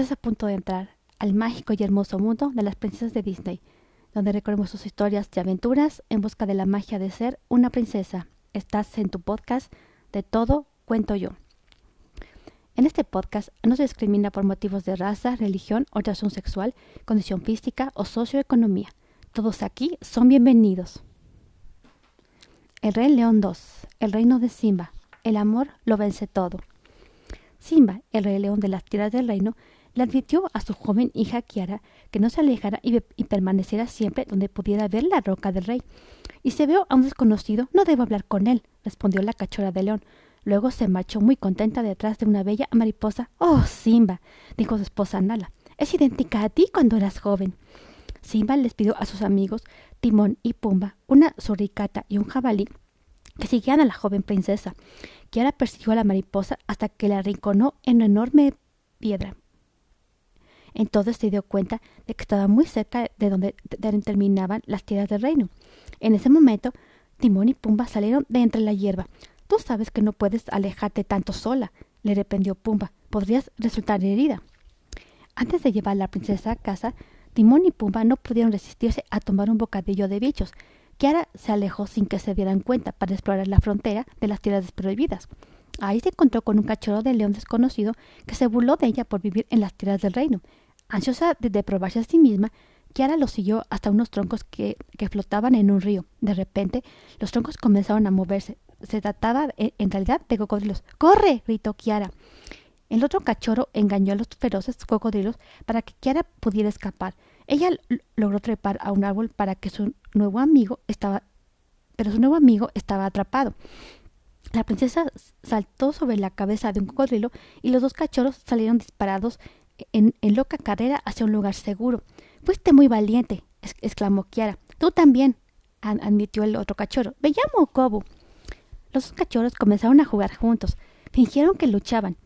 Estás a punto de entrar al mágico y hermoso mundo de las princesas de Disney, donde recorremos sus historias y aventuras en busca de la magia de ser una princesa. Estás en tu podcast de todo cuento yo. En este podcast no se discrimina por motivos de raza, religión, orientación sexual, condición física o socioeconomía. Todos aquí son bienvenidos. El Rey León 2, El Reino de Simba. El amor lo vence todo. Simba, el Rey León de las tierras del reino, le advirtió a su joven hija Kiara que no se alejara y, permaneciera siempre donde pudiera ver la roca del rey. Y si veo a un desconocido, no debo hablar con él, respondió la cachorra de león. Luego se marchó muy contenta detrás de una bella mariposa. Oh, Simba, dijo su esposa Nala, es idéntica a ti cuando eras joven. Simba les pidió a sus amigos Timón y Pumba, una suricata y un jabalí, que siguieran a la joven princesa. Kiara persiguió a la mariposa hasta que la arrinconó en una enorme piedra. Entonces se dio cuenta de que estaba muy cerca de donde terminaban las tierras del reino. En ese momento, Timón y Pumba salieron de entre la hierba. Tú sabes que no puedes alejarte tanto sola, le reprendió Pumba. Podrías resultar herida. Antes de llevar a la princesa a casa, Timón y Pumba no pudieron resistirse a tomar un bocadillo de bichos. Kiara se alejó sin que se dieran cuenta para explorar la frontera de las tierras prohibidas. Ahí se encontró con un cachorro de león desconocido que se burló de ella por vivir en las tierras del reino. Ansiosa de, probarse a sí misma, Kiara lo siguió hasta unos troncos que, que, flotaban en un río. De repente, los troncos comenzaron a moverse. Se trataba en realidad de cocodrilos. ¡Corre! gritó Kiara. El otro cachorro engañó a los feroces cocodrilos para que Kiara pudiera escapar. Ella logró trepar a un árbol para que su nuevo amigo estaba pero su nuevo amigo estaba atrapado. La princesa saltó sobre la cabeza de un cocodrilo y los dos cachorros salieron disparados en, loca carrera hacia un lugar seguro. Fuiste muy valiente, exclamó Kiara. Tú también, admitió el otro cachorro. Me llamo Kobu. Los dos cachorros comenzaron a jugar juntos. Fingieron que luchaban.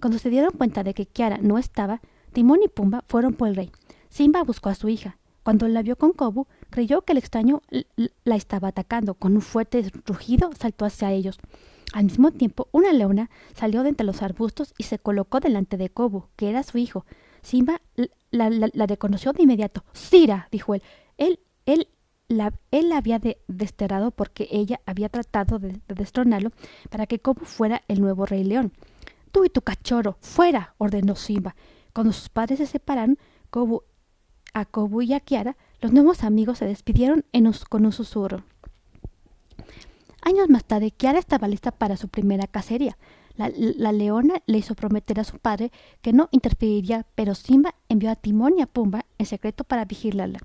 Cuando se dieron cuenta de que Kiara no estaba, Timón y Pumba fueron por el rey. Simba buscó a su hija. Cuando la vio con Kobu, creyó que el extraño la estaba atacando. Con un fuerte rugido saltó hacia ellos. Al mismo tiempo, una leona salió de entre los arbustos y se colocó delante de Kobu, que era su hijo. Simba la, reconoció de inmediato. Sira, dijo él. Él, él, la, él había desterrado porque ella había tratado de, destronarlo para que Kobu fuera el nuevo rey león. Tú y tu cachorro, fuera, ordenó Simba. Cuando sus padres se separaron, Kobu, a Kobu y a Kiara, los nuevos amigos se despidieron con un susurro. Años más tarde, Kiara estaba lista para su primera cacería. La, leona le hizo prometer a su padre que no interferiría, pero Simba envió a Timón y a Pumba en secreto para vigilarla.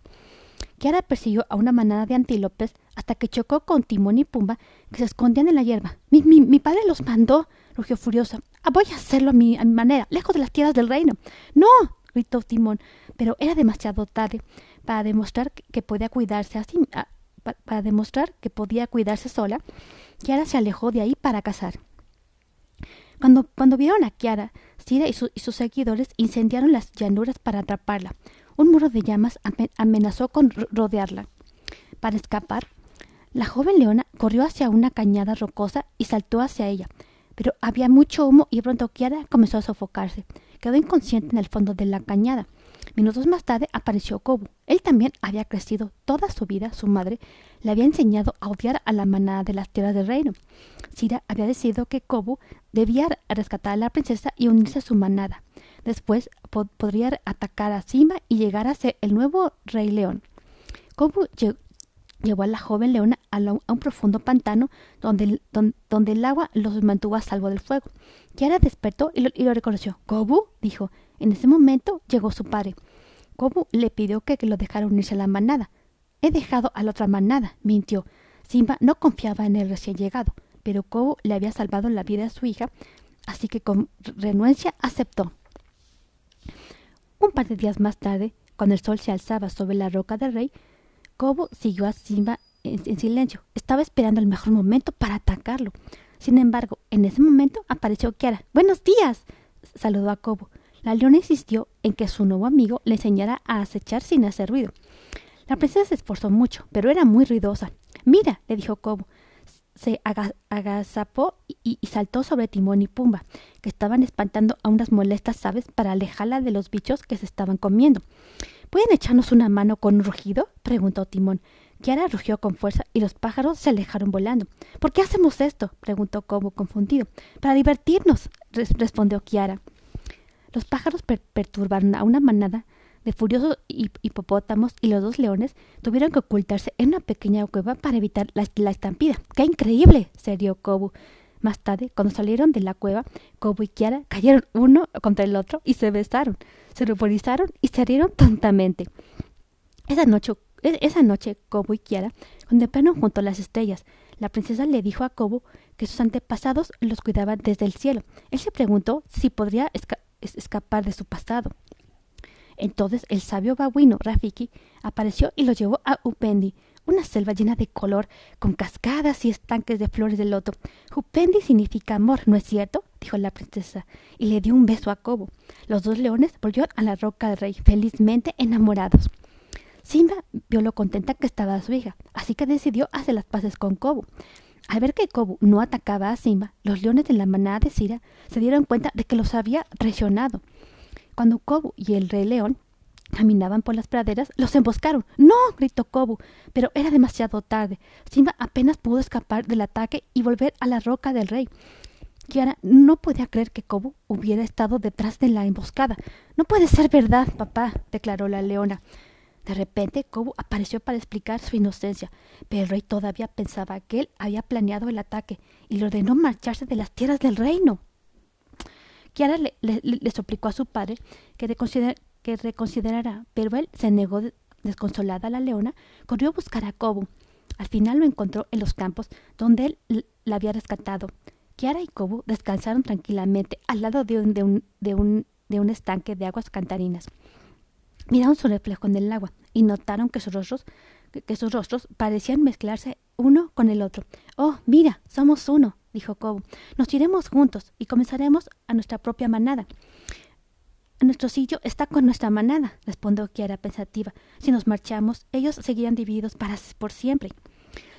Kiara persiguió a una manada de antílopes hasta que chocó con Timón y Pumba, que se escondían en la hierba. Mi, padre los mandó, rugió furiosa. Ah, voy a hacerlo a mi, a mi manera, lejos de las tierras del reino. No, gritó Timón, pero era demasiado tarde para demostrar que podía cuidarse así, para demostrar que podía cuidarse sola, Kiara se alejó de ahí para cazar. Cuando, cuando vieron a Kiara, Sira y, sus seguidores incendiaron las llanuras para atraparla. Un muro de llamas amenazó con rodearla. Para escapar, la joven leona corrió hacia una cañada rocosa y saltó hacia ella. Pero había mucho humo y pronto Kiara comenzó a sofocarse. Quedó inconsciente en el fondo de la cañada. Minutos más tarde apareció Kobu. Él también había crecido toda su vida. Su madre le había enseñado a odiar a la manada de las tierras del reino. Sira había decidido que Kobu debía rescatar a la princesa y unirse a su manada. Después podría atacar a Simba y llegar a ser el nuevo rey león. Kobu llevó a la joven leona a, un profundo pantano donde, donde, el agua los mantuvo a salvo del fuego. Kiara despertó y lo, y lo reconoció. ¿Kobu? dijo. En ese momento llegó su padre. Kobu le pidió que, lo dejara unirse a la manada. He dejado a la otra manada, mintió. Simba no confiaba en el recién llegado, pero Kobu le había salvado la vida a su hija, así que con renuencia aceptó. Un par de días más tarde, cuando el sol se alzaba sobre la roca del rey, Kobu siguió a Simba en, silencio. Estaba esperando el mejor momento para atacarlo. Sin embargo, en ese momento apareció Kiara. Buenos días. saludó a Kobu. La leona insistió en que su nuevo amigo le enseñara a acechar sin hacer ruido. La princesa se esforzó mucho, pero era muy ruidosa. Mira, le dijo Kobo, se agazapó y, saltó sobre Timón y Pumba, que estaban espantando a unas molestas aves para alejarla de los bichos que se estaban comiendo. ¿Pueden echarnos una mano con un rugido? preguntó Timón. Kiara rugió con fuerza y los pájaros se alejaron volando. ¿Por qué hacemos esto? preguntó Cobo confundido. Para divertirnos, respondió Kiara. Los pájaros perturbaron a una manada de furiosos hipopótamos y los dos leones tuvieron que ocultarse en una pequeña cueva para evitar la, estampida. ¡Qué increíble! se rió Kobu. Más tarde, cuando salieron de la cueva, Kobu y Kiara cayeron uno contra el otro y se besaron, se ruborizaron y se rieron tontamente. Esa noche, e, esa noche Kobu y Kiara contemplaron junto a las estrellas. La princesa le dijo a Kobu que sus antepasados los cuidaban desde el cielo. Él se preguntó si podría escapar de su pasado. Entonces el sabio babuino Rafiki apareció y lo llevó a Upendi, una selva llena de color, con cascadas y estanques de flores de loto. Upendi significa amor, ¿no es cierto? dijo la princesa, y le dio un beso a Kobo. Los dos leones volvieron a la roca del rey, felizmente enamorados. Simba vio lo contenta que estaba su hija, así que decidió hacer las paces con Kobo. Al ver que Kobo no atacaba a Simba, los leones de la manada de Sira se dieron cuenta de que los había traicionado. Cuando Kobu y el rey león caminaban por las praderas, los emboscaron. ¡No! gritó Kobu, pero era demasiado tarde. Simba apenas pudo escapar del ataque y volver a la roca del rey. Kiara no podía creer que Kobu hubiera estado detrás de la emboscada. No puede ser verdad, papá, declaró la leona. De repente, Kobu apareció para explicar su inocencia, pero el rey todavía pensaba que él había planeado el ataque y le ordenó marcharse de las tierras del reino. Kiara le, suplicó a su padre que, reconsiderara, pero él se negó desconsolada. La leona corrió a buscar a Kobu. Al final lo encontró en los campos donde él la había rescatado. Kiara y Kobu descansaron tranquilamente al lado de un, estanque de aguas cantarinas. Miraron su reflejo en el agua y notaron que sus rostros, que sus rostros parecían mezclarse uno con el otro. Oh, mira, somos uno, dijo Kobu. Nos iremos juntos y comenzaremos a nuestra propia manada. Nuestro sitio está con nuestra manada, respondió Kiara pensativa. Si nos marchamos, ellos seguirían divididos para por siempre.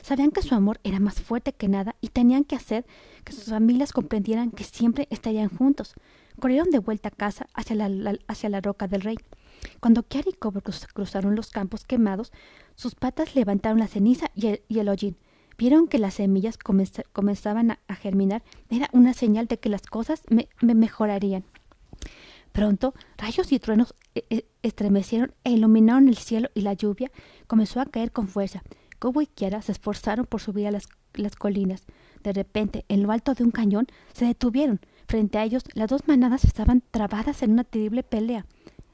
Sabían que su amor era más fuerte que nada y tenían que hacer que sus familias comprendieran que siempre estarían juntos. Corrieron de vuelta a casa hacia la, hacia la roca del rey. Cuando Kiara y Kobo cruzaron los campos quemados, sus patas levantaron la ceniza y el, y el hollín vieron que las semillas comenzaban a, germinar, era una señal de que las cosas me, mejorarían. Pronto, rayos y truenos e, e, estremecieron e iluminaron el cielo y la lluvia comenzó a caer con fuerza. Cobo y Kiara se esforzaron por subir a las, las colinas. De repente, en lo alto de un cañón, se detuvieron. Frente a ellos, las dos manadas estaban trabadas en una terrible pelea.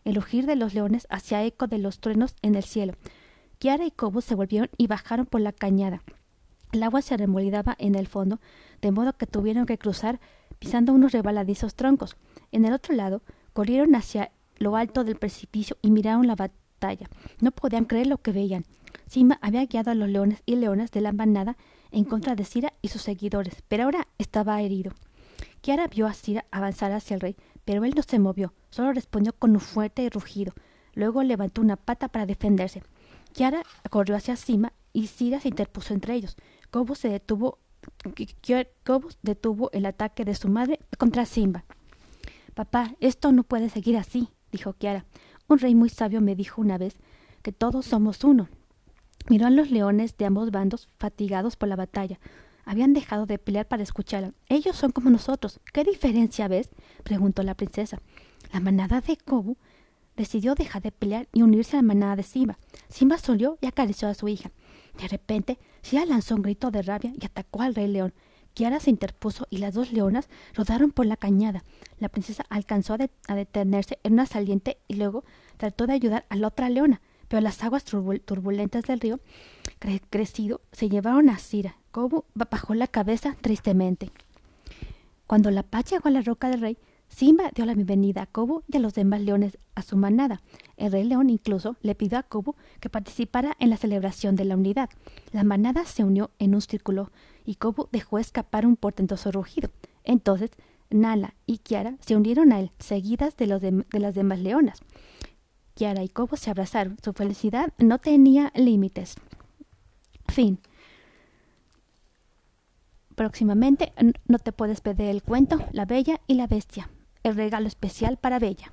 El rugir de los leones hacía eco de los truenos en el cielo. Kiara y Cobo se volvieron y bajaron por la cañada. El agua se arremolinaba en el fondo, de modo que tuvieron que cruzar pisando unos rebaladizos troncos. En el otro lado, corrieron hacia lo alto del precipicio y miraron la batalla. No podían creer lo que veían. Sima había guiado a los leones y leonas de la manada en contra de Sira y sus seguidores, pero ahora estaba herido. Kiara vio a Sira avanzar hacia el rey, pero él no se movió, solo respondió con un fuerte rugido. Luego levantó una pata para defenderse. Kiara corrió hacia Sima y Sira se interpuso entre ellos. Cobus se detuvo, detuvo el ataque de su madre contra Simba. Papá, esto no puede seguir así, dijo Kiara. Un rey muy sabio me dijo una vez que todos somos uno. Miró a los leones de ambos bandos, fatigados por la batalla. Habían dejado de pelear para escucharla. Ellos son como nosotros. ¿Qué diferencia ves? preguntó la princesa. La manada de Kobu decidió dejar de pelear y unirse a la manada de Simba. Simba solió y acarició a su hija. De repente, Sia lanzó un grito de rabia y atacó al rey león. Kiara se interpuso y las dos leonas rodaron por la cañada. La princesa alcanzó a, detenerse en una saliente y luego trató de ayudar a la otra leona, pero las aguas turbulentas del río crecido se llevaron a Sira. Kobu bajó la cabeza tristemente. Cuando la paz llegó a la roca del rey, Simba dio la bienvenida a Kobu y a los demás leones a su manada. El rey león incluso le pidió a Kobu que participara en la celebración de la unidad. La manada se unió en un círculo y Kobu dejó escapar un portentoso rugido. Entonces, Nala y Kiara se unieron a él, seguidas de, las demás leonas. Y Kobu se abrazaron. Su felicidad no tenía límites. Fin. próximamente no te puedes perder el cuento La Bella y la Bestia, el regalo especial para Bella.